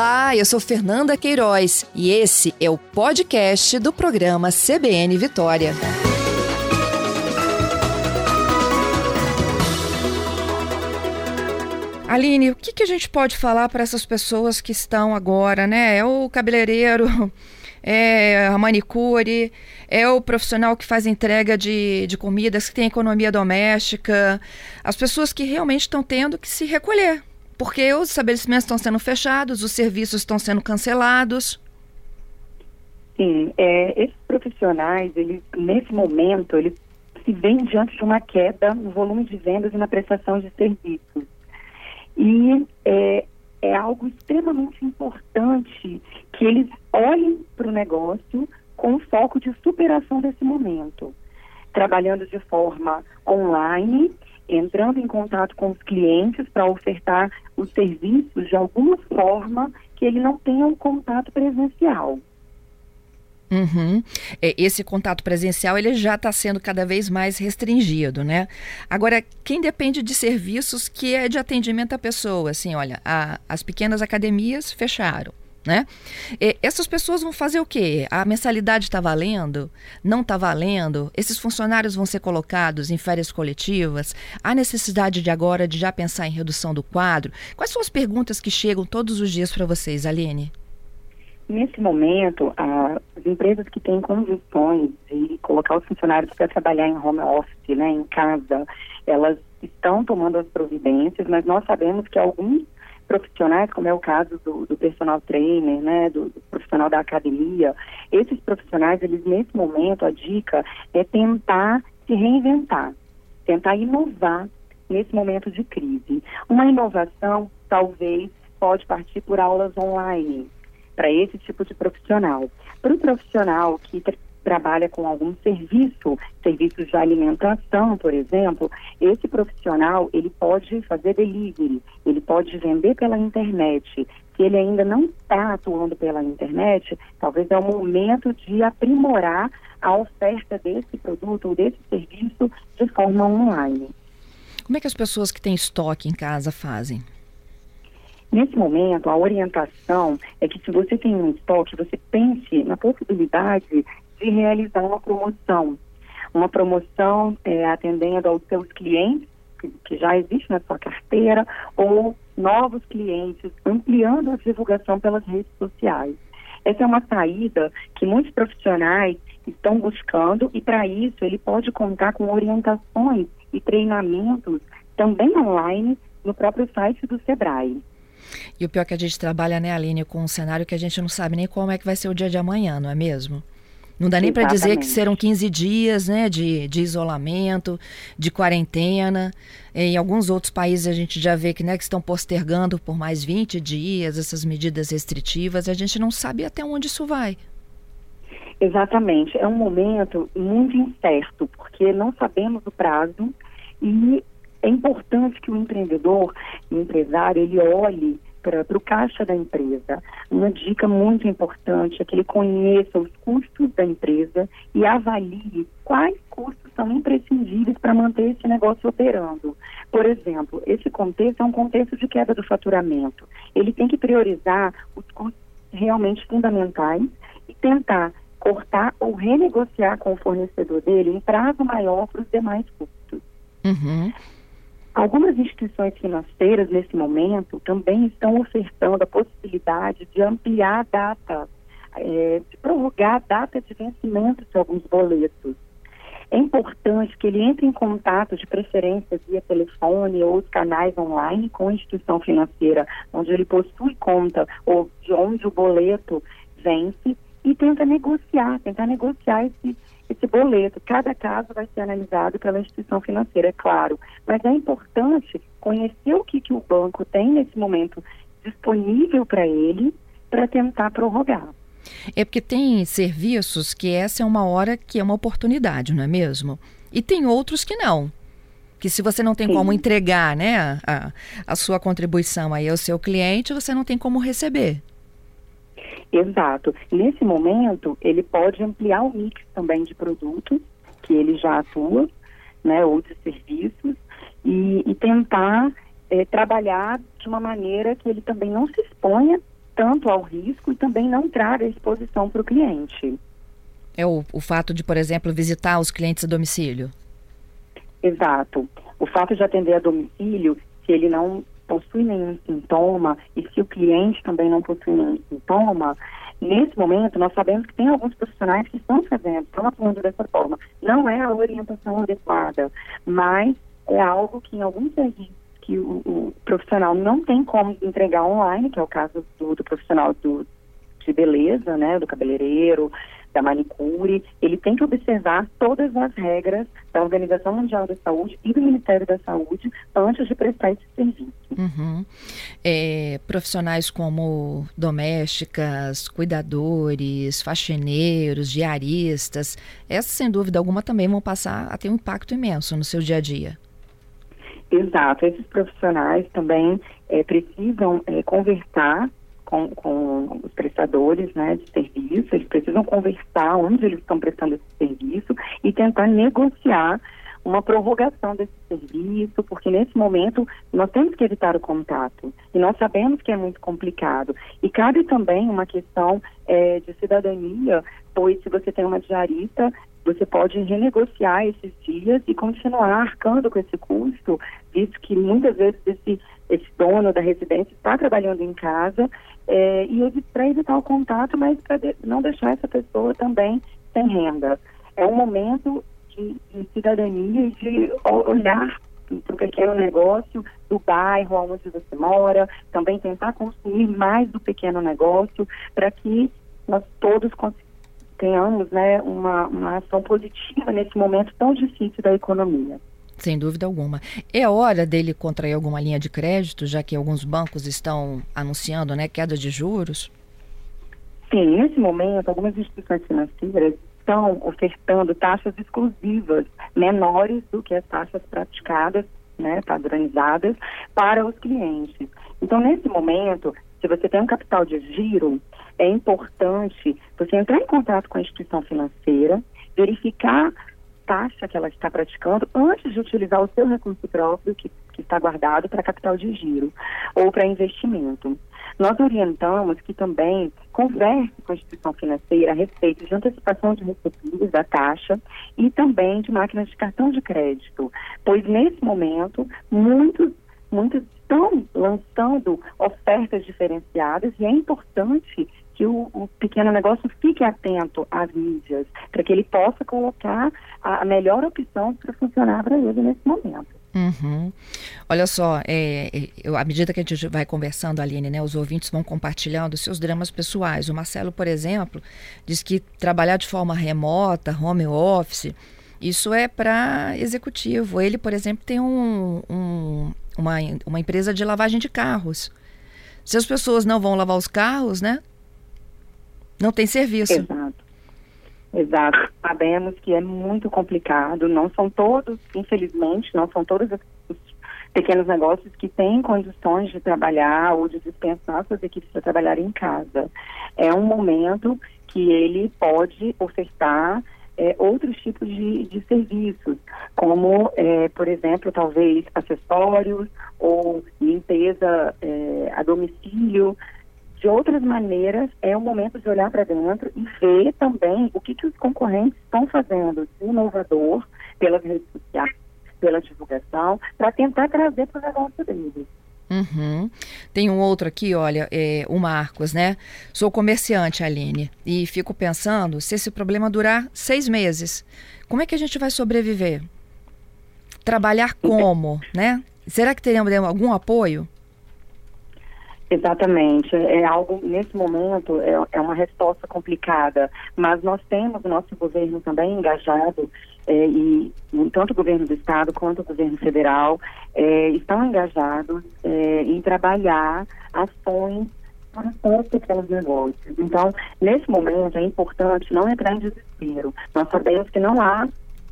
Olá, eu sou Fernanda Queiroz e esse é o podcast do programa CBN Vitória. Aline, o que, que a gente pode falar para essas pessoas que estão agora, né? É o cabeleireiro, é a manicure, é o profissional que faz entrega de, de comidas, que tem economia doméstica, as pessoas que realmente estão tendo que se recolher, porque os estabelecimentos estão sendo fechados, os serviços estão sendo cancelados. Sim, é, esses profissionais, eles, nesse momento, eles se veem diante de uma queda no volume de vendas e na prestação de serviços. E é, é algo extremamente importante que eles olhem para o negócio com foco de superação desse momento, trabalhando de forma online entrando em contato com os clientes para ofertar os serviços de alguma forma que ele não tenha um contato presencial. Uhum. É, esse contato presencial ele já está sendo cada vez mais restringido, né? Agora, quem depende de serviços que é de atendimento à pessoa, assim, olha, a, as pequenas academias fecharam, né? E essas pessoas vão fazer o quê? A mensalidade está valendo? Não está valendo? Esses funcionários vão ser colocados em férias coletivas? Há necessidade de agora de já pensar em redução do quadro? Quais são as perguntas que chegam todos os dias para vocês, Aline? Nesse momento, as empresas que têm condições de colocar os funcionários para trabalhar em home office, né, em casa, elas estão tomando as providências, mas nós sabemos que alguns profissionais, como é o caso do, do personal trainer, né, do, do, profissional da academia, esses profissionais, eles nesse momento, a dica é tentar se reinventar, tentar inovar nesse momento de crise. Uma inovação, talvez, pode partir por aulas online para esse tipo de profissional. Para o profissional que trabalha com algum serviço, serviços de alimentação, por exemplo, esse profissional ele pode fazer delivery, ele pode vender pela internet. Se ele ainda não está atuando pela internet, talvez é o momento de aprimorar a oferta desse produto ou desse serviço de forma online. Como é que as pessoas que têm estoque em casa fazem? Nesse momento, a orientação é que se você tem um estoque, você pense na possibilidade de realizar uma promoção. Uma promoção é, atendendo aos seus clientes, que, que já existe na sua carteira, ou novos clientes, ampliando a divulgação pelas redes sociais. Essa é uma saída que muitos profissionais estão buscando e para isso ele pode contar com orientações e treinamentos também online no próprio site do Sebrae. E o pior é que a gente trabalha, né, Aline, com um cenário que a gente não sabe nem como é que vai ser o dia de amanhã, não é mesmo? Não dá nem para dizer que serão 15 dias né, de, de isolamento, de quarentena. Em alguns outros países a gente já vê que, né, que estão postergando por mais 20 dias essas medidas restritivas. A gente não sabe até onde isso vai. Exatamente. É um momento muito incerto, porque não sabemos o prazo e é importante que o empreendedor, o empresário, ele olhe para o caixa da empresa. Uma dica muito importante é que ele conheça os custos da empresa e avalie quais custos são imprescindíveis para manter esse negócio operando. Por exemplo, esse contexto é um contexto de queda do faturamento. Ele tem que priorizar os custos realmente fundamentais e tentar cortar ou renegociar com o fornecedor dele em prazo maior para os demais custos. Uhum. Algumas instituições financeiras, nesse momento, também estão ofertando a possibilidade de ampliar a data, é, de prorrogar a data de vencimento de alguns boletos. É importante que ele entre em contato, de preferência via telefone ou os canais online com a instituição financeira onde ele possui conta ou de onde o boleto vence e tenta negociar, tentar negociar esse, esse boleto. Cada caso vai ser analisado pela instituição financeira, é claro. Mas é importante conhecer o que, que o banco tem nesse momento disponível para ele para tentar prorrogar. É porque tem serviços que essa é uma hora que é uma oportunidade, não é mesmo? E tem outros que não. Que se você não tem Sim. como entregar né, a, a sua contribuição aí ao seu cliente, você não tem como receber. Exato. Nesse momento, ele pode ampliar o mix também de produtos que ele já atua, né, outros serviços, e, e tentar é, trabalhar de uma maneira que ele também não se exponha tanto ao risco e também não traga exposição para o cliente. É o, o fato de, por exemplo, visitar os clientes a domicílio? Exato. O fato de atender a domicílio, se ele não possui nenhum sintoma e se o cliente também não possui nenhum sintoma, nesse momento nós sabemos que tem alguns profissionais que estão fazendo, estão atuando dessa forma. Não é a orientação adequada, mas é algo que em alguns serviços que o, o profissional não tem como entregar online, que é o caso do, do profissional do, de beleza, né, do cabeleireiro, da manicure, ele tem que observar todas as regras da Organização Mundial da Saúde e do Ministério da Saúde antes de prestar esse serviço. Uhum. É, profissionais como domésticas, cuidadores, faxineiros, diaristas, essas sem dúvida alguma também vão passar a ter um impacto imenso no seu dia a dia. Exato, esses profissionais também é, precisam é, conversar com, com, os prestadores né, de serviço, eles precisam conversar onde eles estão prestando esse serviço e tentar negociar uma prorrogação desse serviço, porque nesse momento nós temos que evitar o contato e nós sabemos que é muito complicado. E cabe também uma questão é, de cidadania, pois se você tem uma diarista, você pode renegociar esses dias e continuar arcando com esse custo, visto que muitas vezes esse, esse dono da residência está trabalhando em casa é, e para evitar o contato, mas para de, não deixar essa pessoa também sem renda. É um momento de, de cidadania e de olhar para o pequeno negócio do bairro onde você mora, também tentar construir mais do pequeno negócio para que nós todos tenhamos né, uma, uma ação positiva nesse momento tão difícil da economia. Sem dúvida alguma. É hora dele contrair alguma linha de crédito, já que alguns bancos estão anunciando né, queda de juros? Sim, nesse momento, algumas instituições financeiras estão ofertando taxas exclusivas menores do que as taxas praticadas, né, padronizadas, para os clientes. Então, nesse momento, se você tem um capital de giro, é importante você entrar em contato com a instituição financeira, verificar taxa que ela está praticando antes de utilizar o seu recurso próprio que, que está guardado para capital de giro ou para investimento. Nós orientamos que também converse com a instituição financeira a respeito de antecipação de recebíveis da taxa e também de máquinas de cartão de crédito, pois nesse momento muitos muitos estão lançando ofertas diferenciadas e é importante que o, o, pequeno negócio fique atento às mídias, para que ele possa colocar a, a melhor opção para funcionar para ele nesse momento. Uhum. Olha só, é, é, eu, à medida que a gente vai conversando, Aline, né, os ouvintes vão compartilhando seus dramas pessoais. O Marcelo, por exemplo, diz que trabalhar de forma remota, home office, isso é para executivo. Ele, por exemplo, tem um, um, uma, uma empresa de lavagem de carros. Se as pessoas não vão lavar os carros, né? Não tem serviço. Exato. Exato. Sabemos que é muito complicado. Não são todos, infelizmente, não são todos os pequenos negócios que têm condições de trabalhar ou de dispensar suas equipes para trabalhar em casa. É um momento que ele pode ofertar é, outros tipos de, de serviços, como, é, por exemplo, talvez acessórios ou limpeza é, a domicílio, de outras maneiras, é o momento de olhar para dentro e ver também o que, que os concorrentes estão fazendo de inovador pelas redes sociais, pela divulgação, para tentar trazer para o negócio deles. Uhum. Tem um outro aqui, olha, é, o Marcos, né? Sou comerciante, Aline, e fico pensando se esse problema durar seis meses, como é que a gente vai sobreviver? Trabalhar como, né? Será que teremos algum apoio? Exatamente. É algo, nesse momento, é, é uma resposta complicada, mas nós temos o nosso governo também engajado, é, e tanto o governo do estado quanto o governo federal é, estão engajados é, em trabalhar ações para os pequenos negócios. Então, nesse momento, é importante não entrar em desespero. Nós sabemos que não há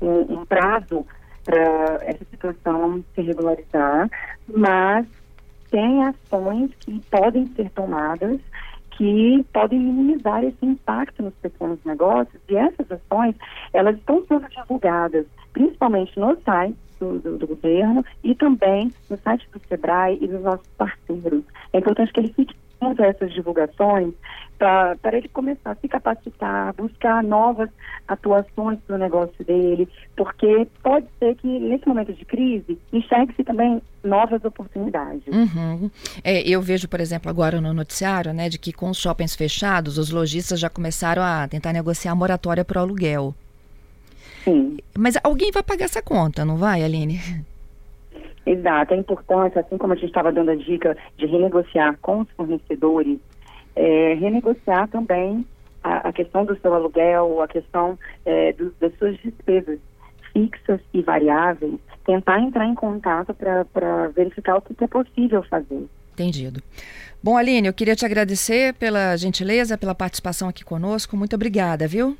um, um prazo para essa situação se regularizar, mas tem ações que podem ser tomadas que podem minimizar esse impacto nos pequenos negócios e essas ações elas estão sendo divulgadas principalmente no site do, do, do, governo e também no site do Sebrae e dos nossos parceiros. É importante que ele fique essas divulgações para ele começar a se capacitar, buscar novas atuações para o negócio dele, porque pode ser que nesse momento de crise enxergue-se também novas oportunidades. Uhum. É, eu vejo, por exemplo, agora no noticiário, né, de que com os shoppings fechados, os lojistas já começaram a tentar negociar a moratória para o aluguel. Sim. Mas alguém vai pagar essa conta, não vai, Aline? Exato, é importante, assim como a gente estava dando a dica de renegociar com os fornecedores, é, renegociar também a, a, questão do seu aluguel, a questão é, do, das suas despesas fixas e variáveis, tentar entrar em contato para verificar o que é possível fazer. Entendido. Bom, Aline, eu queria te agradecer pela gentileza, pela participação aqui conosco. Muito obrigada, viu?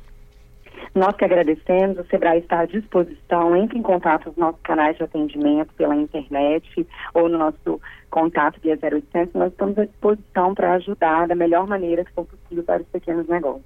Nós que agradecemos, o Sebrae está à disposição, entre em contato nos nossos canais de atendimento pela internet ou no nosso contato via 0800, nós estamos à disposição para ajudar da melhor maneira que for possível para os pequenos negócios.